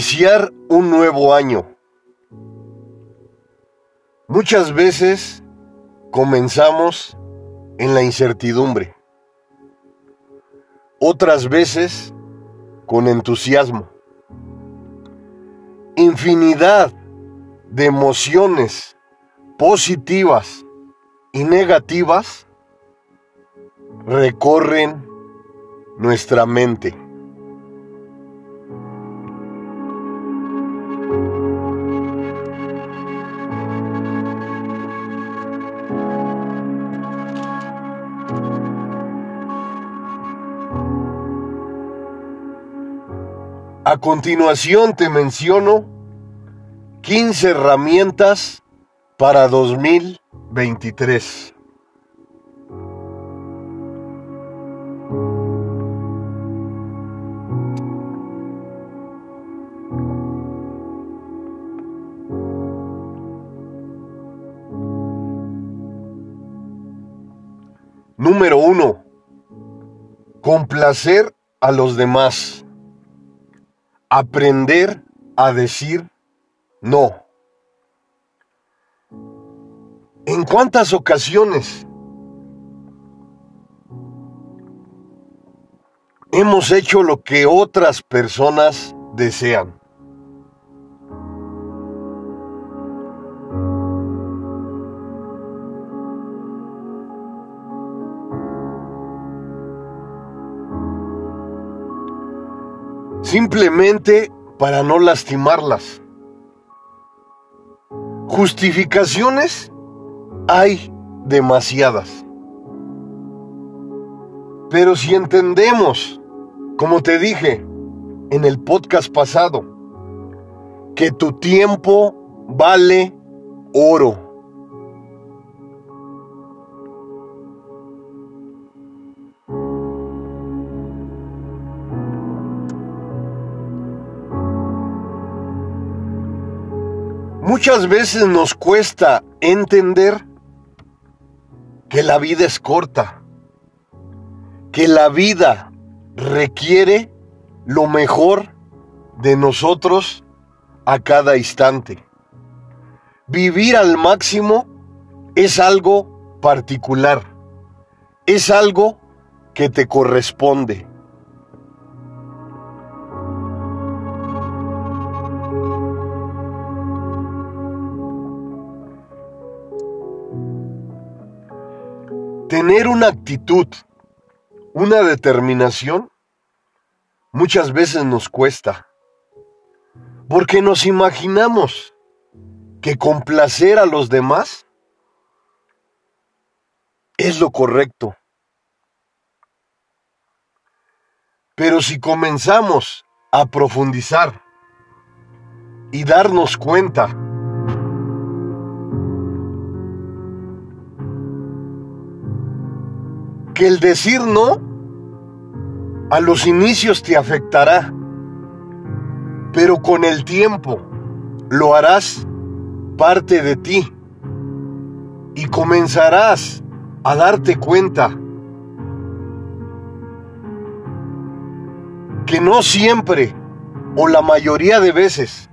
Iniciar un nuevo año. Muchas veces comenzamos en la incertidumbre. Otras veces con entusiasmo. Infinidad de emociones positivas y negativas recorren nuestra mente. A continuación te menciono 15 herramientas para 2023. Número 1. Complacer a los demás aprender a decir no. ¿En cuántas ocasiones hemos hecho lo que otras personas desean? Simplemente para no lastimarlas. Justificaciones hay demasiadas. Pero si entendemos, como te dije en el podcast pasado, que tu tiempo vale oro. Muchas veces nos cuesta entender que la vida es corta, que la vida requiere lo mejor de nosotros a cada instante. Vivir al máximo es algo particular, es algo que te corresponde. Tener una actitud, una determinación, muchas veces nos cuesta. Porque nos imaginamos que complacer a los demás es lo correcto. Pero si comenzamos a profundizar y darnos cuenta que el decir no a los inicios te afectará, pero con el tiempo lo harás parte de ti y comenzarás a darte cuenta que no siempre o la mayoría de veces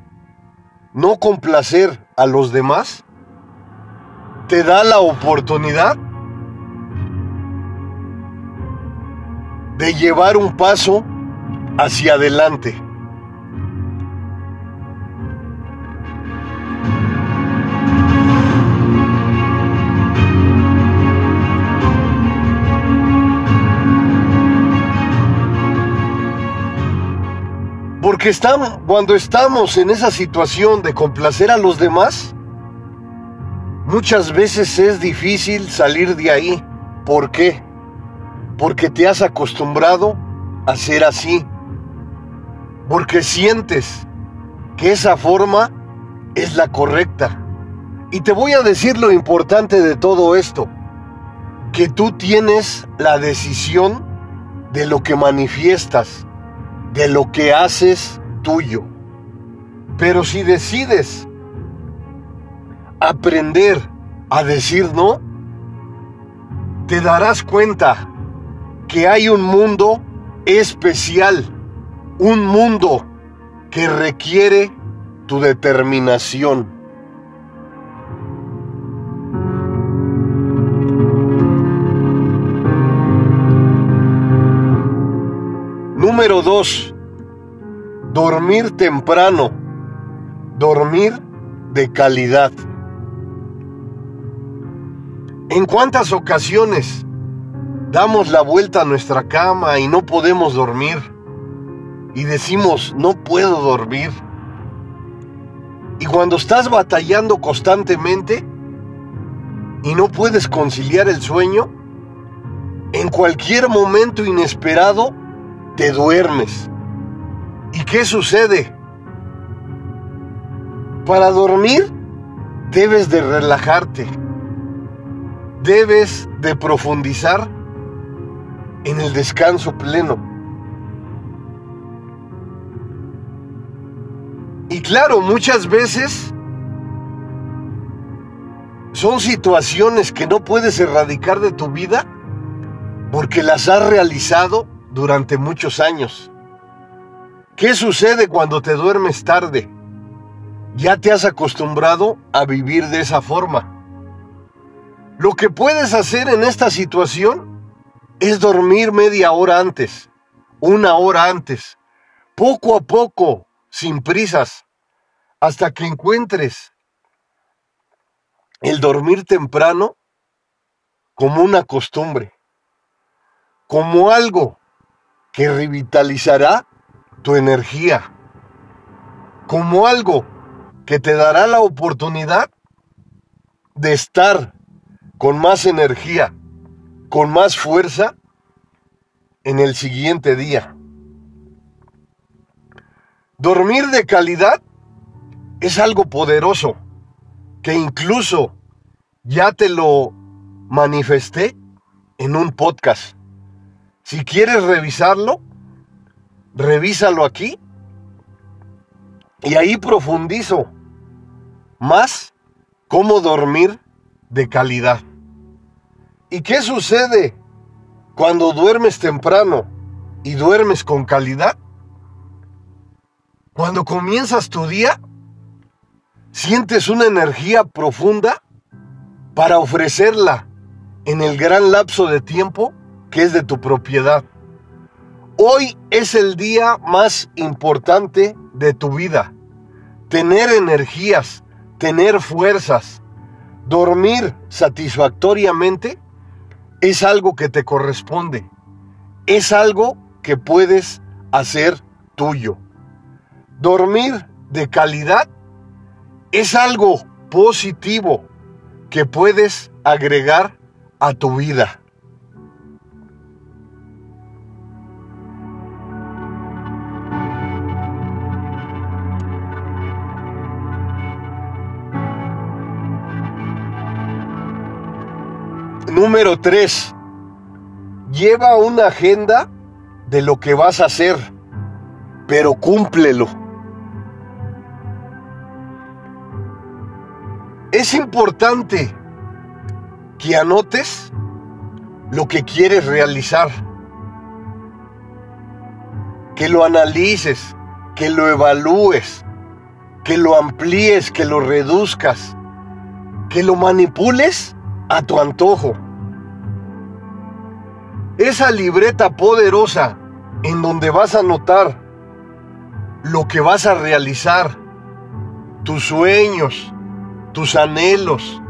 no complacer a los demás te da la oportunidad de llevar un paso hacia adelante. Porque cuando estamos en esa situación de complacer a los demás, muchas veces es difícil salir de ahí. ¿Por qué? Porque te has acostumbrado a ser así, porque sientes que esa forma es la correcta. Y te voy a decir lo importante de todo esto, que tú tienes la decisión de lo que manifiestas, de lo que haces tuyo. Pero si decides aprender a decir no, te darás cuenta que hay un mundo especial, un mundo que requiere tu determinación. Número 2. Dormir temprano. Dormir de calidad. ¿En cuántas ocasiones damos la vuelta a nuestra cama y no podemos dormir? Y decimos, no puedo dormir. Y cuando estás batallando constantemente y no puedes conciliar el sueño, en cualquier momento inesperado te duermes. ¿Y qué sucede? Para dormir debes de relajarte, debes de profundizar en el descanso pleno. Y claro, muchas veces son situaciones que no puedes erradicar de tu vida porque las has realizado durante muchos años. ¿Qué sucede cuando te duermes tarde? Ya te has acostumbrado a vivir de esa forma. Lo que puedes hacer en esta situación es dormir media hora antes, una hora antes, poco a poco, sin prisas, hasta que encuentres el dormir temprano como una costumbre, como algo que revitalizará tu energía, como algo que te dará la oportunidad de estar con más energía, con más fuerza en el siguiente día. Dormir de calidad es algo poderoso que incluso ya te lo manifesté en un podcast. Si quieres revisarlo, revísalo aquí y ahí profundizo más cómo dormir de calidad. ¿Y qué sucede cuando duermes temprano y duermes con calidad? Cuando comienzas tu día, sientes una energía profunda para ofrecerla en el gran lapso de tiempo que es de tu propiedad. Hoy es el día más importante de tu vida. Tener energías, tener fuerzas, dormir satisfactoriamente es algo que te corresponde. Es algo que puedes hacer tuyo. Dormir de calidad es algo positivo que puedes agregar a tu vida. Número 3. Lleva una agenda de lo que vas a hacer, pero cúmplelo. Es importante que anotes lo que quieres realizar, que lo analices, que lo evalúes, que lo amplíes, que lo reduzcas, que lo manipules a tu antojo esa libreta poderosa en donde vas a anotar lo que vas a realizar, tus sueños, tus anhelos,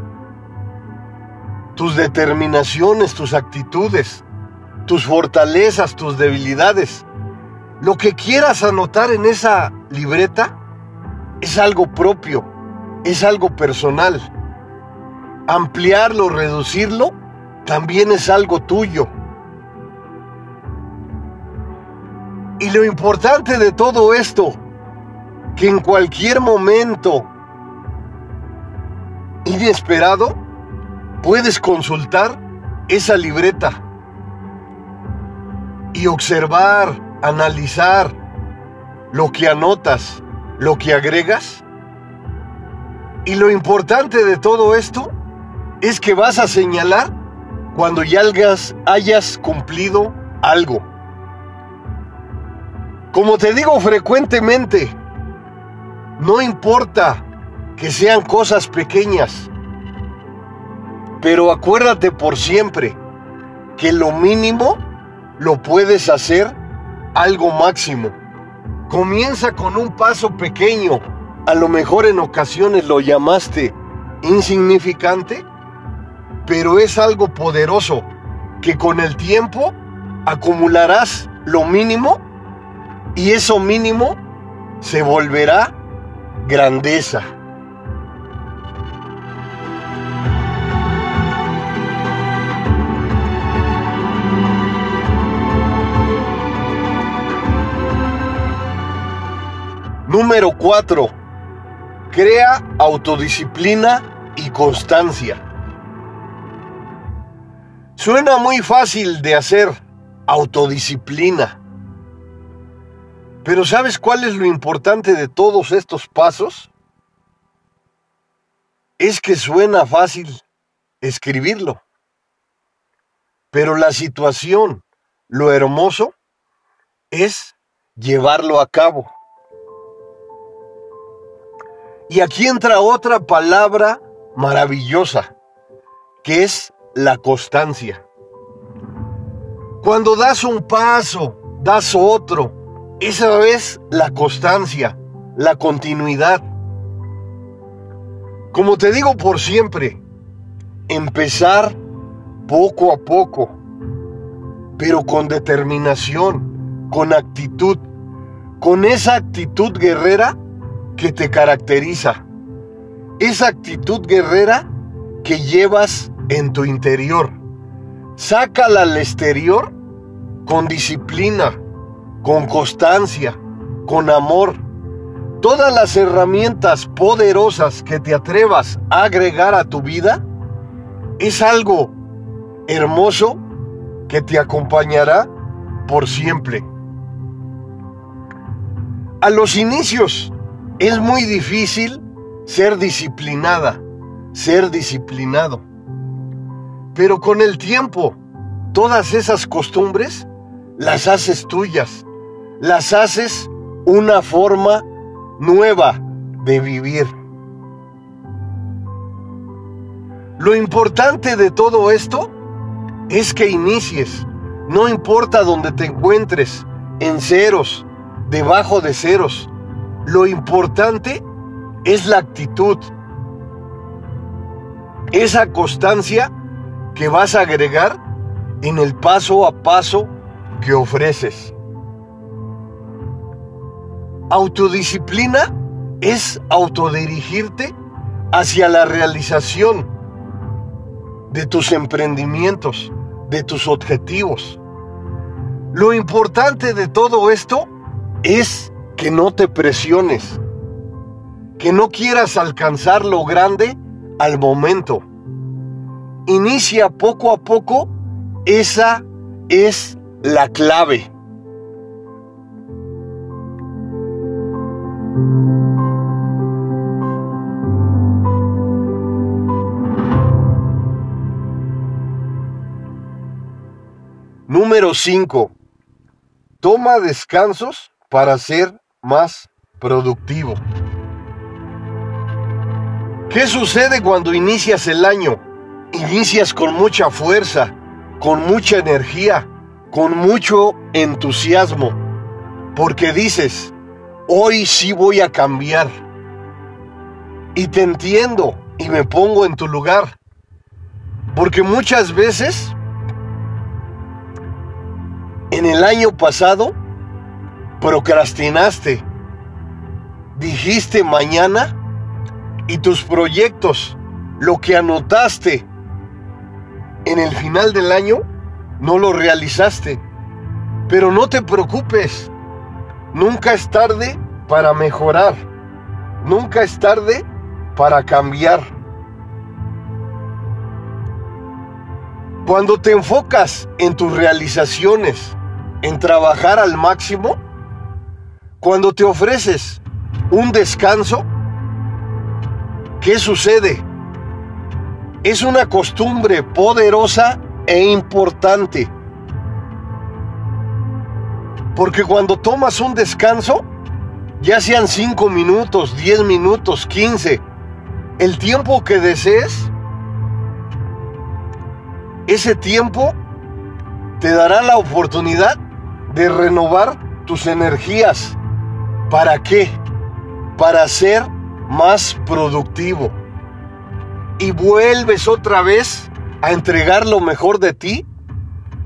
tus determinaciones, tus actitudes, tus fortalezas, tus debilidades. Lo que quieras anotar en esa libreta es algo propio, es algo personal. Ampliarlo, reducirlo, también es algo tuyo. Y lo importante de todo esto, que en cualquier momento inesperado puedes consultar esa libreta y observar, analizar lo que anotas, lo que agregas. Y lo importante de todo esto es que vas a señalar cuando ya hayas cumplido algo. Como te digo frecuentemente, No importa que sean cosas pequeñas, pero acuérdate por siempre que lo mínimo lo puedes hacer algo máximo. Comienza con un paso pequeño. A lo mejor en ocasiones lo llamaste insignificante, pero es algo poderoso que con el tiempo acumularás lo mínimo y eso mínimo se volverá grandeza. Número 4. Crea autodisciplina y constancia. Suena muy fácil de hacer autodisciplina. Pero ¿sabes cuál es lo importante de todos estos pasos? Es que suena fácil escribirlo. Pero la situación, lo hermoso, es llevarlo a cabo. Y aquí entra otra palabra maravillosa, que es la constancia. Cuando das un paso, das otro, esa es la constancia, la continuidad. Como te digo por siempre, empezar poco a poco, pero con determinación, con actitud, con esa actitud guerrera que te caracteriza, esa actitud guerrera que llevas en tu interior. Sácala al exterior con disciplina, con constancia, con amor. Todas las herramientas poderosas que te atrevas a agregar a tu vida es algo hermoso que te acompañará por siempre. A los inicios es muy difícil ser disciplinada, ser disciplinado. Pero con el tiempo, todas esas costumbres las haces tuyas, las haces una forma nueva de vivir. Lo importante de todo esto es que inicies, no importa dónde te encuentres, en ceros, debajo de ceros, lo importante es la actitud, esa constancia que vas a agregar en el paso a paso que ofreces. Autodisciplina es autodirigirte hacia la realización de tus emprendimientos, de tus objetivos. Lo importante de todo esto es que no te presiones, que no quieras alcanzar lo grande al momento. Inicia poco a poco, esa es la clave. Número 5. Toma descansos para ser más productivo. ¿Qué sucede cuando inicias el año? Inicias con mucha fuerza, con mucha energía, con mucho entusiasmo, porque dices, hoy sí voy a cambiar. Y te entiendo y me pongo en tu lugar, porque muchas veces en el año pasado procrastinaste, dijiste mañana y tus proyectos, lo que anotaste en el final del año, no lo realizaste. Pero no te preocupes, nunca es tarde para mejorar, nunca es tarde para cambiar. Cuando te enfocas en tus realizaciones, en trabajar al máximo, cuando te ofreces un descanso, ¿qué sucede? Es una costumbre poderosa e importante. Porque cuando tomas un descanso, Ya sean 5 minutos, 10 minutos, 15. El tiempo que desees, ese tiempo te dará la oportunidad de renovar tus energías. ¿Para qué? Para ser más productivo. Y vuelves otra vez a entregar lo mejor de ti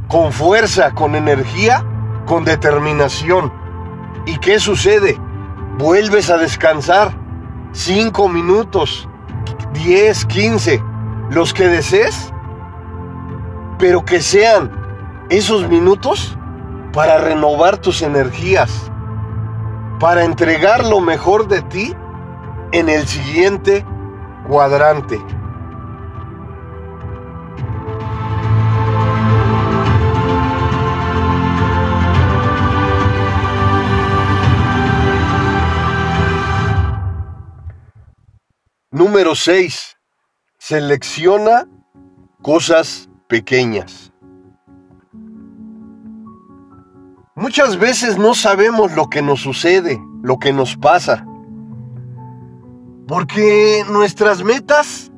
con fuerza, con energía, con determinación. ¿Y qué sucede? Vuelves a descansar 5 minutos, 10, 15, los que desees, pero que sean esos minutos para renovar tus energías, para entregar lo mejor de ti en el siguiente cuadrante. Número 6. Selecciona cosas pequeñas. Muchas veces no sabemos lo que nos sucede, lo que nos pasa. Porque nuestras metas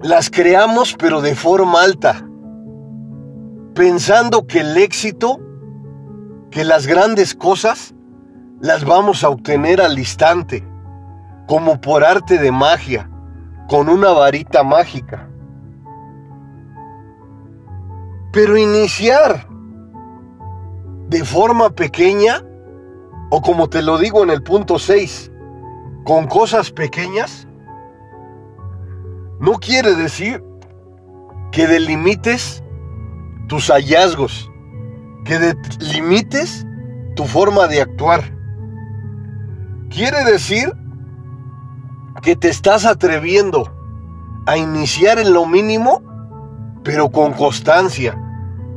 las creamos pero de forma alta, pensando que el éxito, que las grandes cosas, las vamos a obtener al instante, como por arte de magia, con una varita mágica. Pero iniciar de forma pequeña, o como te lo digo en el punto 6, con cosas pequeñas, no quiere decir que delimites tus hallazgos, que delimites tu forma de actuar. Quiere decir que te estás atreviendo a iniciar en lo mínimo, pero con constancia,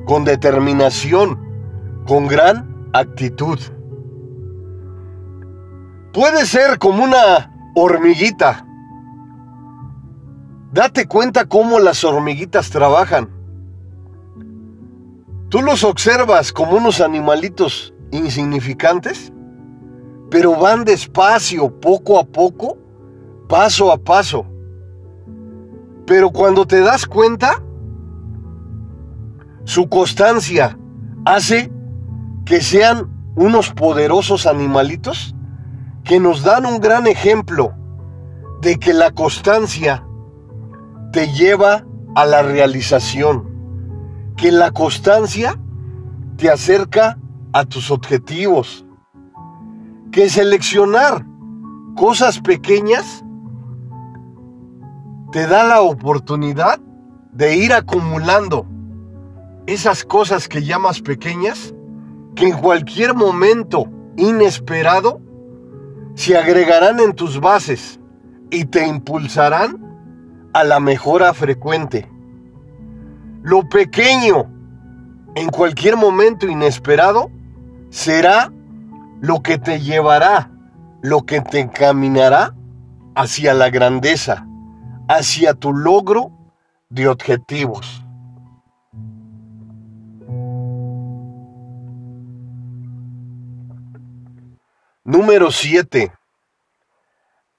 con determinación, con gran actitud. Puede ser como una hormiguita. Date cuenta cómo las hormiguitas trabajan. Tú los observas como unos animalitos insignificantes pero van despacio, poco a poco, paso a paso. Pero cuando te das cuenta, su constancia hace que sean unos poderosos animalitos que nos dan un gran ejemplo de que la constancia te lleva a la realización, que la constancia te acerca a tus objetivos, que seleccionar cosas pequeñas te da la oportunidad de ir acumulando esas cosas que llamas pequeñas que en cualquier momento inesperado se agregarán en tus bases y te impulsarán a la mejora frecuente. Lo pequeño en cualquier momento inesperado será lo que te llevará, lo que te encaminará hacia la grandeza, hacia tu logro de objetivos. Número 7.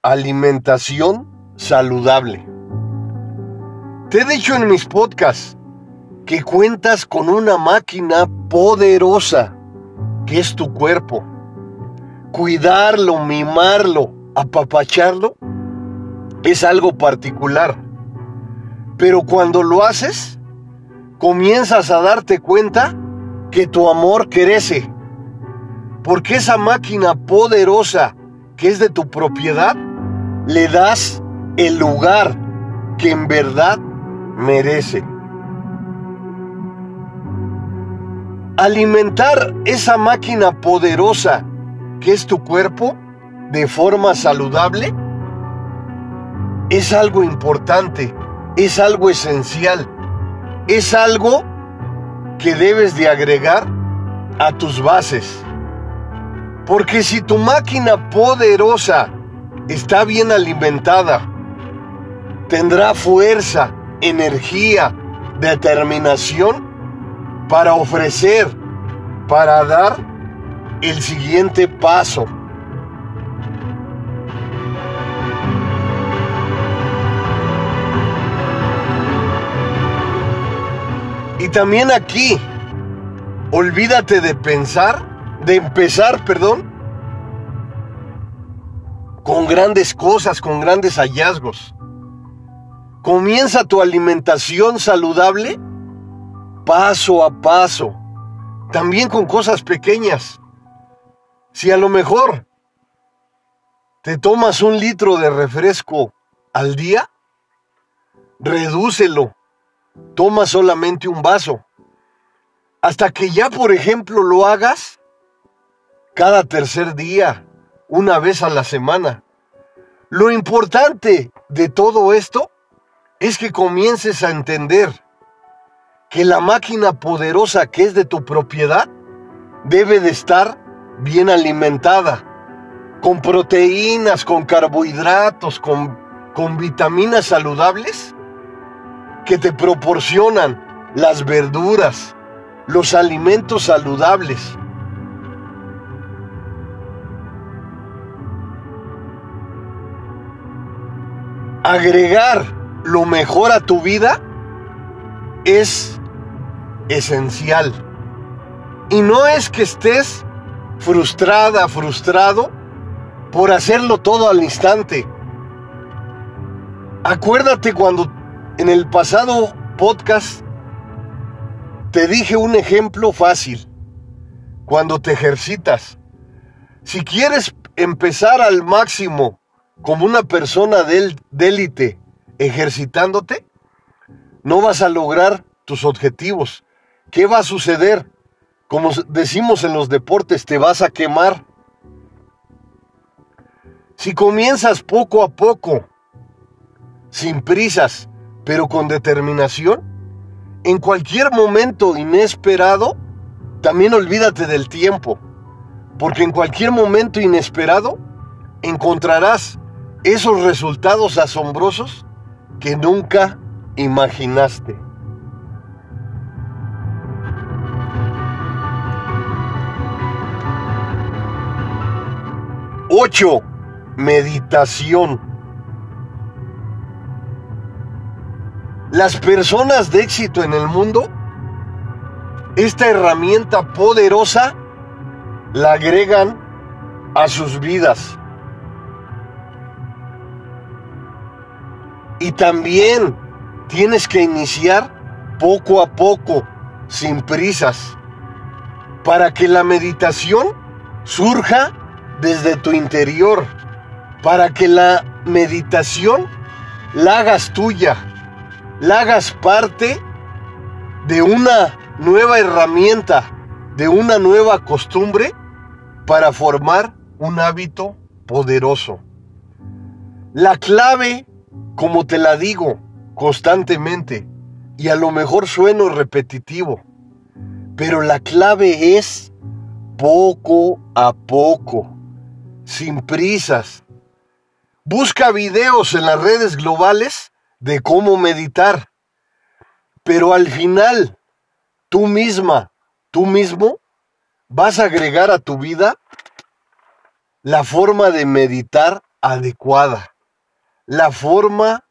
Alimentación saludable. Te he dicho en mis podcasts que cuentas con una máquina poderosa que es tu cuerpo cuidarlo, mimarlo, apapacharlo, es algo particular. Pero cuando lo haces, comienzas a darte cuenta que tu amor crece. Porque esa máquina poderosa que es de tu propiedad, le das el lugar que en verdad merece. Alimentar esa máquina poderosa que es tu cuerpo de forma saludable es algo importante, es algo esencial, es algo que debes de agregar a tus bases. Porque si tu máquina poderosa está bien alimentada, tendrá fuerza, energía, determinación para ofrecer, para dar el siguiente paso. Y también aquí, olvídate de pensar, de empezar, perdón, con grandes cosas, con grandes hallazgos. Comienza tu alimentación saludable paso a paso, también con cosas pequeñas. Si a lo mejor te tomas un litro de refresco al día, redúcelo, toma solamente un vaso. Hasta que ya, por ejemplo, lo hagas cada tercer día, una vez a la semana. Lo importante de todo esto es que comiences a entender que la máquina poderosa que es de tu propiedad debe de estar bien alimentada, con proteínas, con carbohidratos, con, con vitaminas saludables que te proporcionan las verduras, los alimentos saludables. Agregar lo mejor a tu vida es esencial. Y no es que estés frustrada, frustrado por hacerlo todo al instante. Acuérdate cuando en el pasado podcast te dije un ejemplo fácil. Cuando te ejercitas. Si quieres empezar al máximo como una persona de élite ejercitándote, no vas a lograr tus objetivos. ¿Qué va a suceder? Como decimos en los deportes, te vas a quemar. Si comienzas poco a poco, sin prisas, pero con determinación, en cualquier momento inesperado, también olvídate del tiempo, porque en cualquier momento inesperado encontrarás esos resultados asombrosos que nunca imaginaste? Ocho, meditación. Las personas de éxito en el mundo, esta herramienta poderosa la agregan a sus vidas. Y también tienes que iniciar poco a poco, sin prisas, para que la meditación surja desde tu interior, para que la meditación la hagas tuya, la hagas parte de una nueva herramienta, de una nueva costumbre para formar un hábito poderoso. La clave como te la digo constantemente, y a lo mejor sueno repetitivo, pero la clave es poco a poco, sin prisas. Busca videos en las redes globales de cómo meditar, pero al final, tú misma, tú mismo, vas a agregar a tu vida la forma de meditar adecuada la forma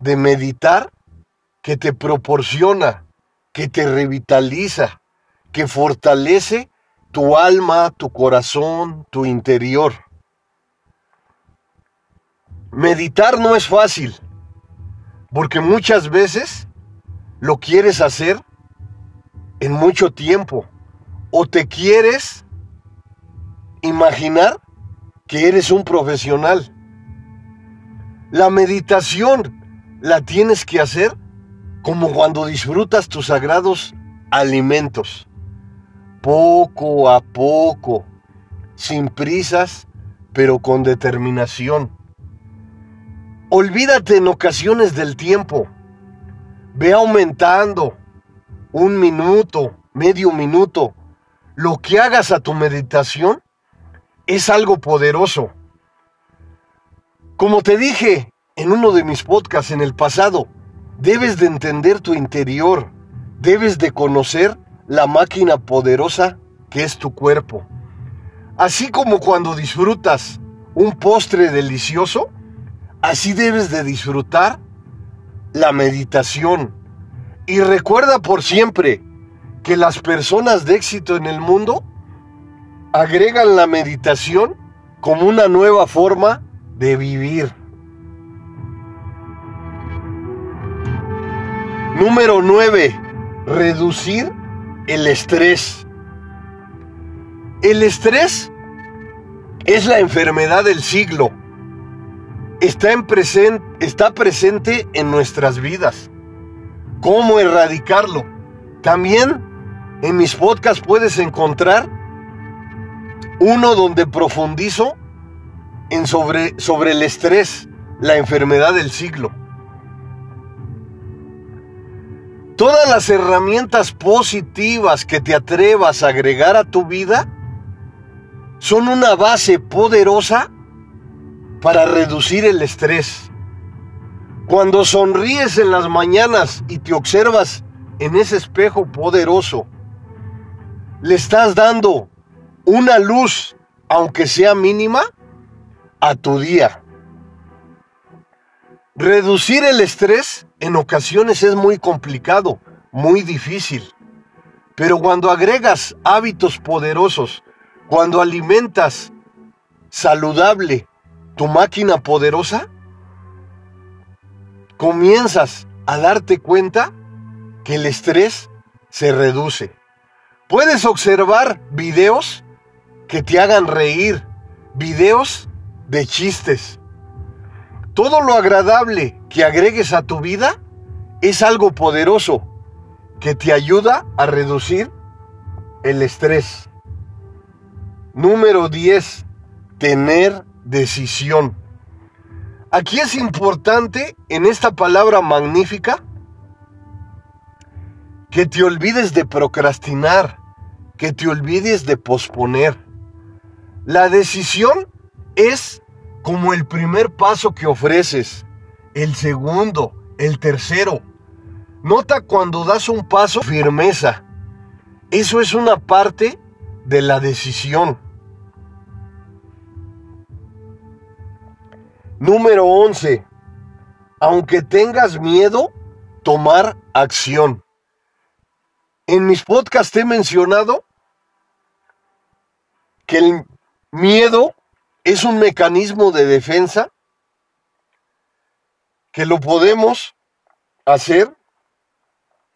de meditar que te proporciona, que te revitaliza, que fortalece tu alma, tu corazón, tu interior. Meditar no es fácil, porque muchas veces lo quieres hacer en mucho tiempo o te quieres imaginar que eres un profesional la meditación la tienes que hacer como cuando disfrutas tus sagrados alimentos. Poco a poco, sin prisas, pero con determinación. Olvídate en ocasiones del tiempo. Ve aumentando un minuto, medio minuto. Lo que hagas a tu meditación es algo poderoso. Como te dije en uno de mis podcasts en el pasado, debes de entender tu interior, debes de conocer la máquina poderosa que es tu cuerpo. Así como cuando disfrutas un postre delicioso, así debes de disfrutar la meditación. Y recuerda por siempre que las personas de éxito en el mundo agregan la meditación como una nueva forma de vivir. Número 9. Reducir el estrés. El estrés es la enfermedad del siglo. Está, en está presente en nuestras vidas. ¿Cómo erradicarlo? También en mis podcasts puedes encontrar uno donde profundizo en sobre, sobre el estrés, la enfermedad del siglo. Todas las herramientas positivas que te atrevas a agregar a tu vida son una base poderosa para reducir el estrés. Cuando sonríes en las mañanas y te observas en ese espejo poderoso, le estás dando una luz, aunque sea mínima, a tu día. Reducir el estrés en ocasiones es muy complicado, muy difícil. Pero cuando agregas hábitos poderosos cuando alimentas saludable tu máquina poderosa, comienzas a darte cuenta que el estrés se reduce. Puedes observar videos que te hagan reír, videos de chistes. Todo lo agradable que agregues a tu vida es algo poderoso que te ayuda a reducir el estrés. Número 10. Tener decisión. Aquí es importante en esta palabra magnífica que te olvides de procrastinar, que te olvides de posponer. La decisión es como el primer paso que ofreces, el segundo, el tercero. Nota cuando das un paso firmeza. Eso es una parte de la decisión. Número 11. Aunque tengas miedo, tomar acción. En mis podcasts he mencionado que el miedo es un mecanismo de defensa que lo podemos hacer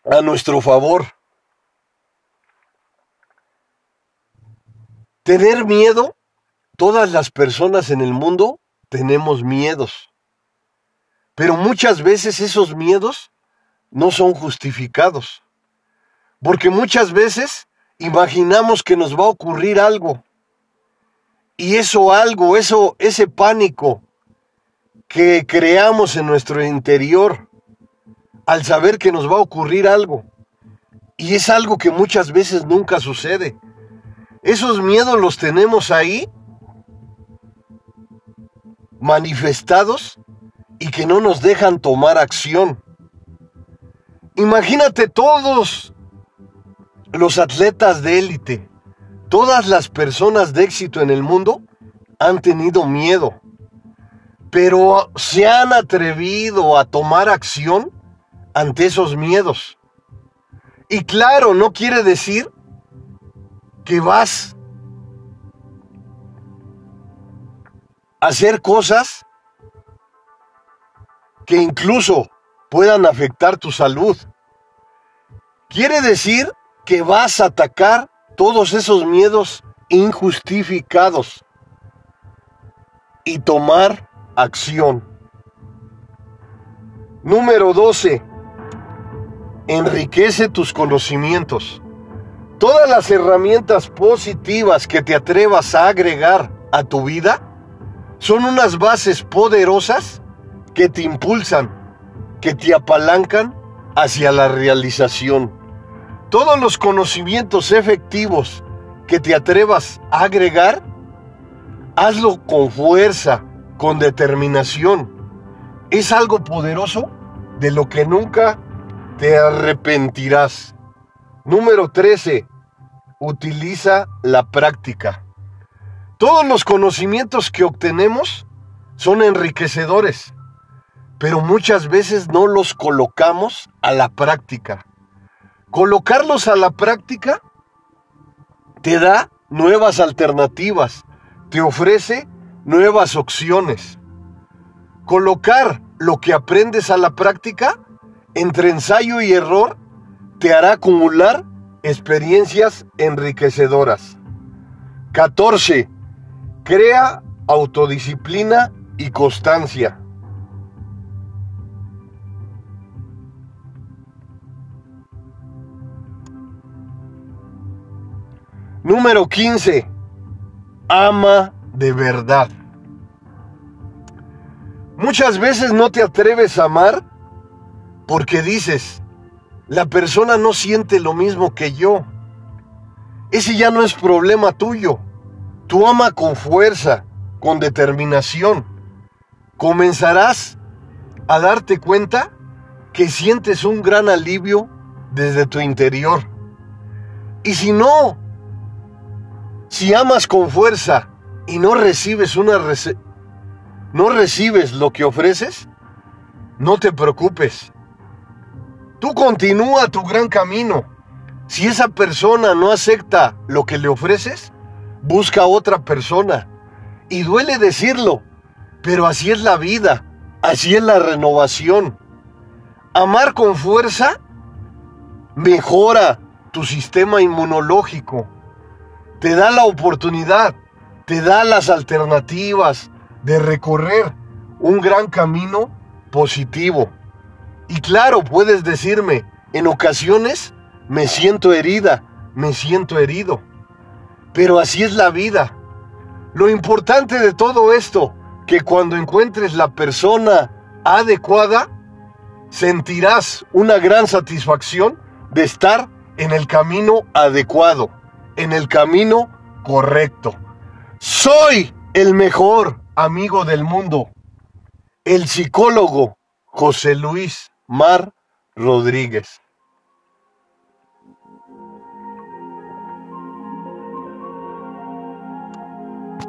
a nuestro favor. Tener miedo, todas las personas en el mundo tenemos miedos. Pero muchas veces esos miedos no son justificados. Porque muchas veces imaginamos que nos va a ocurrir algo. Y eso algo, eso, ese pánico que creamos en nuestro interior al saber que nos va a ocurrir algo. Y es algo que muchas veces nunca sucede. Esos miedos los tenemos ahí manifestados y que no nos dejan tomar acción. Imagínate todos los atletas de élite, todas las personas de éxito en el mundo han tenido miedo, pero se han atrevido a tomar acción ante esos miedos. Y claro, no quiere decir que vas hacer cosas que incluso puedan afectar tu salud. Quiere decir que vas a atacar todos esos miedos injustificados y tomar acción. Número 12. Enriquece tus conocimientos. Todas las herramientas positivas que te atrevas a agregar a tu vida son unas bases poderosas que te impulsan, que te apalancan hacia la realización. Todos los conocimientos efectivos que te atrevas a agregar, hazlo con fuerza, con determinación. Es algo poderoso de lo que nunca te arrepentirás. Número 13. Utiliza la práctica. Todos los conocimientos que obtenemos son enriquecedores, pero muchas veces no los colocamos a la práctica. Colocarlos a la práctica te da nuevas alternativas, te ofrece nuevas opciones. Colocar lo que aprendes a la práctica entre ensayo y error te hará acumular experiencias enriquecedoras. 14. Crea autodisciplina y constancia. Número 15. Ama de verdad. Muchas veces no te atreves a amar porque dices, la persona no siente lo mismo que yo. Ese ya no es problema tuyo. Tú ama con fuerza, con determinación. Comenzarás a darte cuenta que sientes un gran alivio desde tu interior. Y si no, si amas con fuerza y no recibes una no recibes lo que ofreces, no te preocupes. Tú continúa tu gran camino. Si esa persona no acepta lo que le ofreces, busca a otra persona. Y duele decirlo, pero así es la vida, así es la renovación. Amar con fuerza mejora tu sistema inmunológico, te da la oportunidad, te da las alternativas de recorrer un gran camino positivo. Y claro, puedes decirme, en ocasiones me siento herida, me siento herido. Pero así es la vida. Lo importante de todo esto, que cuando encuentres la persona adecuada, sentirás una gran satisfacción de estar en el camino adecuado, en el camino correcto. Soy el mejor amigo del mundo, el psicólogo José Luis Mar Rodríguez.